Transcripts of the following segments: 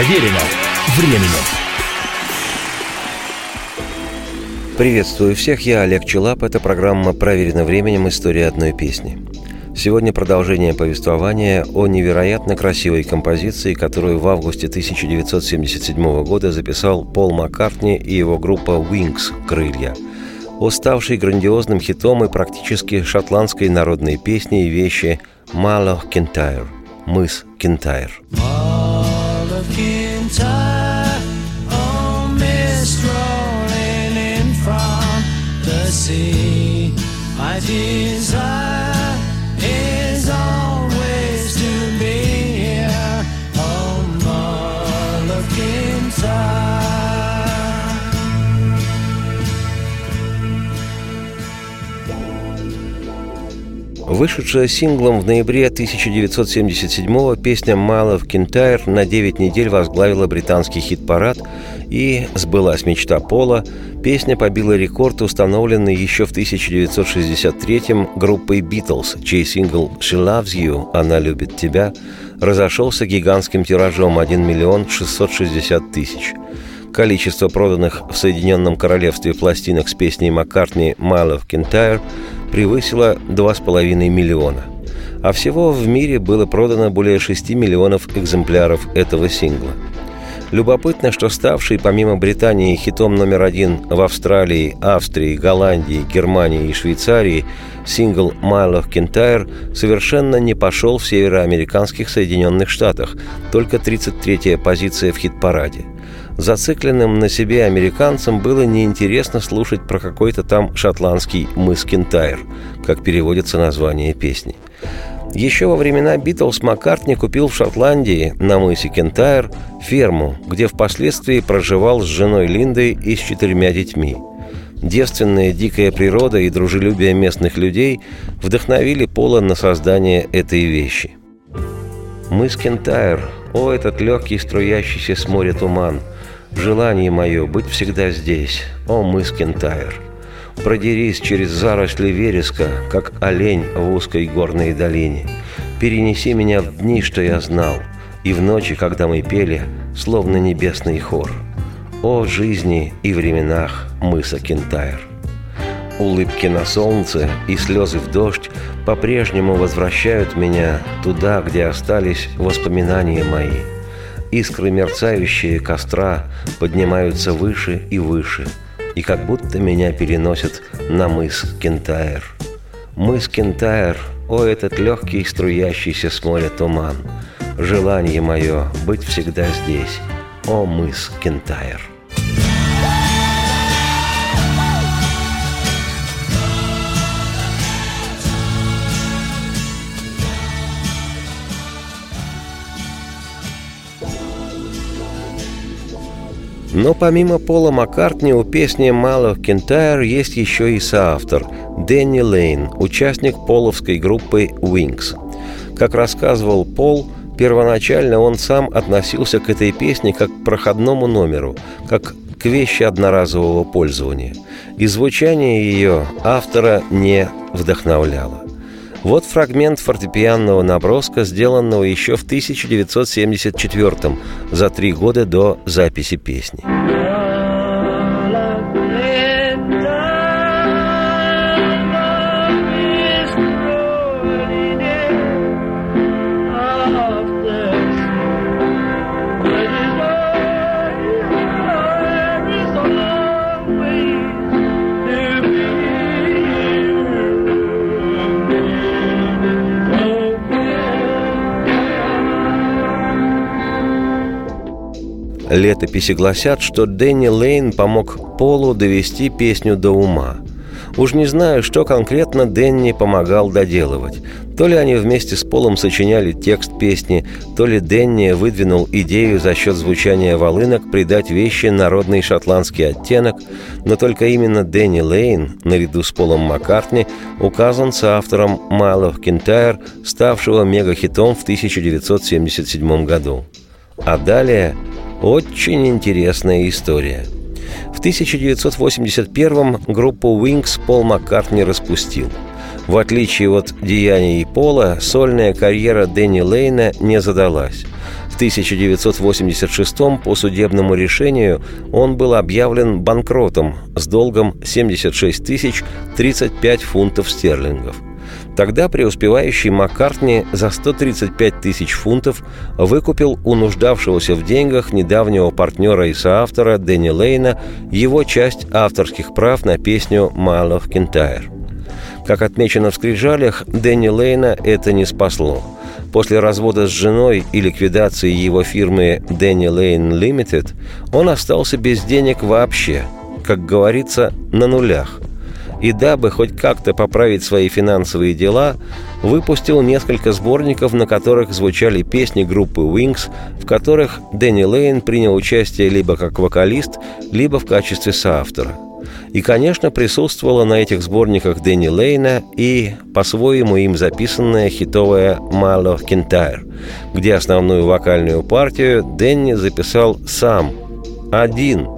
Проверено временем. Приветствую всех, я Олег Челап. Это программа «Проверено временем. История одной песни». Сегодня продолжение повествования о невероятно красивой композиции, которую в августе 1977 года записал Пол Маккартни и его группа Wings «Крылья», о ставшей грандиозным хитом и практически шотландской народной песне и вещи «Малох Кентайр» – «Мыс Кентайр». I desire Вышедшая синглом в ноябре 1977-го песня «Mile of Kintyre» на 9 недель возглавила британский хит-парад и «Сбылась мечта Песня побила рекорд, установленный еще в 1963-м группой «Битлз», чей сингл «She Loves You» – «Она любит тебя» разошелся гигантским тиражом 1 миллион 660 тысяч. Количество проданных в Соединенном Королевстве пластинок с песней Маккартни «Mile of Kintyre» превысила 2,5 миллиона. А всего в мире было продано более 6 миллионов экземпляров этого сингла. Любопытно, что ставший помимо Британии хитом номер один в Австралии, Австрии, Голландии, Германии и Швейцарии, сингл «Mile of Kintyre» совершенно не пошел в североамериканских Соединенных Штатах, только 33-я позиция в хит-параде – Зацикленным на себе американцам было неинтересно слушать про какой-то там шотландский мыс Кентайр, как переводится название песни. Еще во времена Битлз Маккартни купил в Шотландии на мысе Кентайр ферму, где впоследствии проживал с женой Линдой и с четырьмя детьми. Девственная дикая природа и дружелюбие местных людей вдохновили Пола на создание этой вещи. Мыс Кентайр, о, этот легкий струящийся с моря туман – Желание мое быть всегда здесь, о мыс Кентайр. Продерись через заросли вереска, как олень в узкой горной долине. Перенеси меня в дни, что я знал, и в ночи, когда мы пели, словно небесный хор. О жизни и временах мыса Кентайр. Улыбки на солнце и слезы в дождь по-прежнему возвращают меня туда, где остались воспоминания мои – Искры мерцающие костра поднимаются выше и выше, и как будто меня переносят на мыс Кентайр. Мыс Кентайр, о, этот легкий струящийся с моря туман, желание мое быть всегда здесь, о, мыс Кентайр. Но помимо Пола Маккартни у песни «Мало Кентайр» есть еще и соавтор – Дэнни Лейн, участник половской группы «Wings». Как рассказывал Пол, первоначально он сам относился к этой песне как к проходному номеру, как к вещи одноразового пользования, и звучание ее автора не вдохновляло. Вот фрагмент фортепианного наброска, сделанного еще в 1974 за три года до записи песни. Летописи гласят, что Дэнни Лейн помог Полу довести песню до ума. Уж не знаю, что конкретно Дэнни помогал доделывать. То ли они вместе с Полом сочиняли текст песни, то ли Дэнни выдвинул идею за счет звучания волынок придать вещи народный шотландский оттенок, но только именно Дэнни Лейн, наряду с Полом Маккартни, указан соавтором «Mile of Kintyre», ставшего мегахитом в 1977 году. А далее очень интересная история. В 1981 группу Wings Пол Маккартни распустил. В отличие от деяний Пола, сольная карьера Дэнни Лейна не задалась. В 1986 по судебному решению он был объявлен банкротом с долгом 76 тысяч 35 фунтов стерлингов. Тогда преуспевающий Маккартни за 135 тысяч фунтов выкупил у нуждавшегося в деньгах недавнего партнера и соавтора Дэнни Лейна его часть авторских прав на песню «Mile of Kintyre». Как отмечено в скрижалях, Дэнни Лейна это не спасло – После развода с женой и ликвидации его фирмы Danny Lane Limited он остался без денег вообще, как говорится, на нулях. И дабы хоть как-то поправить свои финансовые дела, выпустил несколько сборников, на которых звучали песни группы Wings, в которых Дэнни Лейн принял участие либо как вокалист, либо в качестве соавтора – и, конечно, присутствовала на этих сборниках Дэнни Лейна и по-своему им записанная хитовая «Мало Кентайр», где основную вокальную партию Дэнни записал сам, один,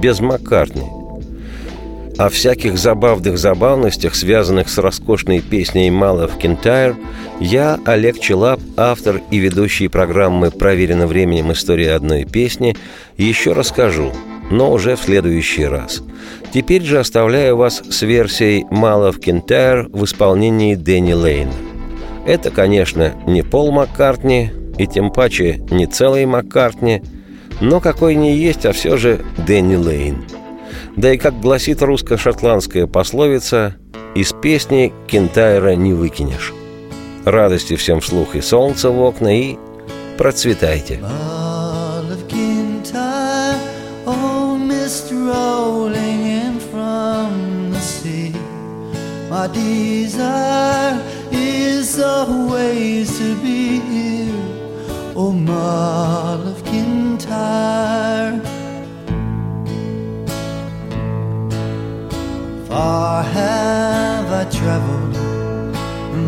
без Маккартни. О всяких забавных забавностях, связанных с роскошной песней «Мало в Кентайр», я, Олег Челап, автор и ведущий программы «Проверено временем. История одной песни», еще расскажу – но уже в следующий раз. Теперь же оставляю вас с версией «Мало в Кентайр» в исполнении Дэнни Лейна. Это, конечно, не Пол Маккартни, и тем паче не целый Маккартни, но какой не есть, а все же Дэнни Лейн. Да и, как гласит русско-шотландская пословица, из песни Кентайра не выкинешь. Радости всем вслух и солнца в окна, и процветайте. My desire is always to be here, O Mull of Kintyre. Far have I traveled,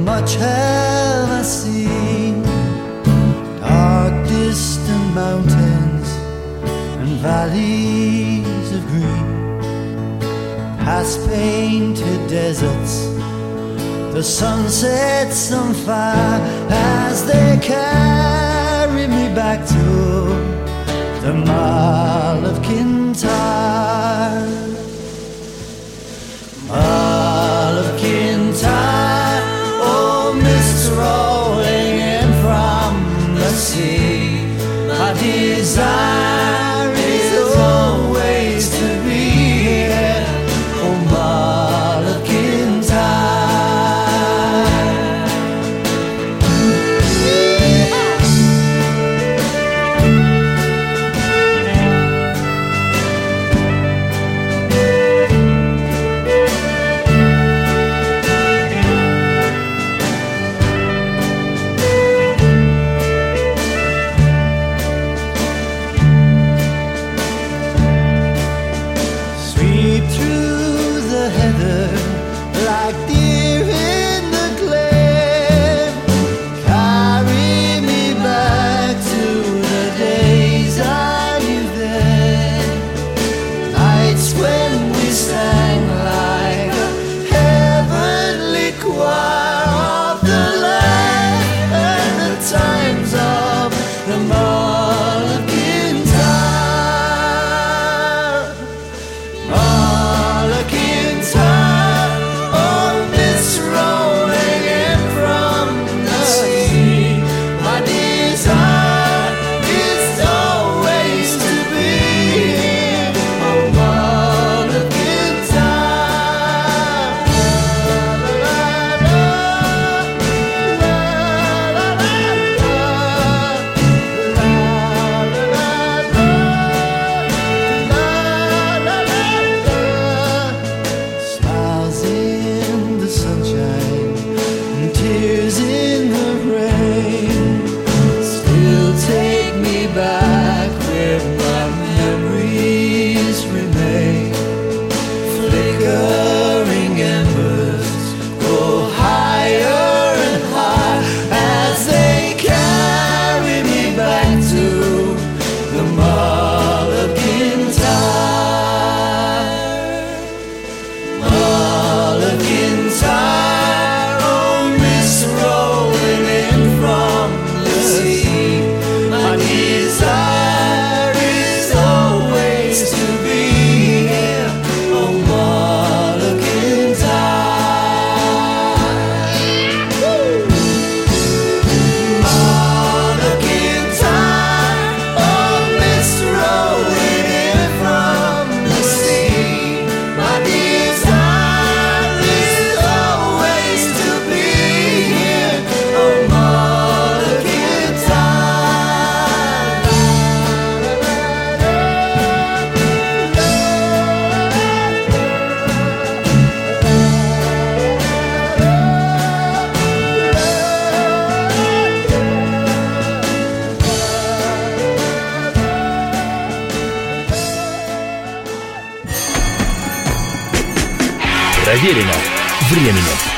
much have I seen, dark distant mountains and valleys of green past painted deserts. The sun sets on fire as they carry me back to the Mile of Kintyre. Проверено временем.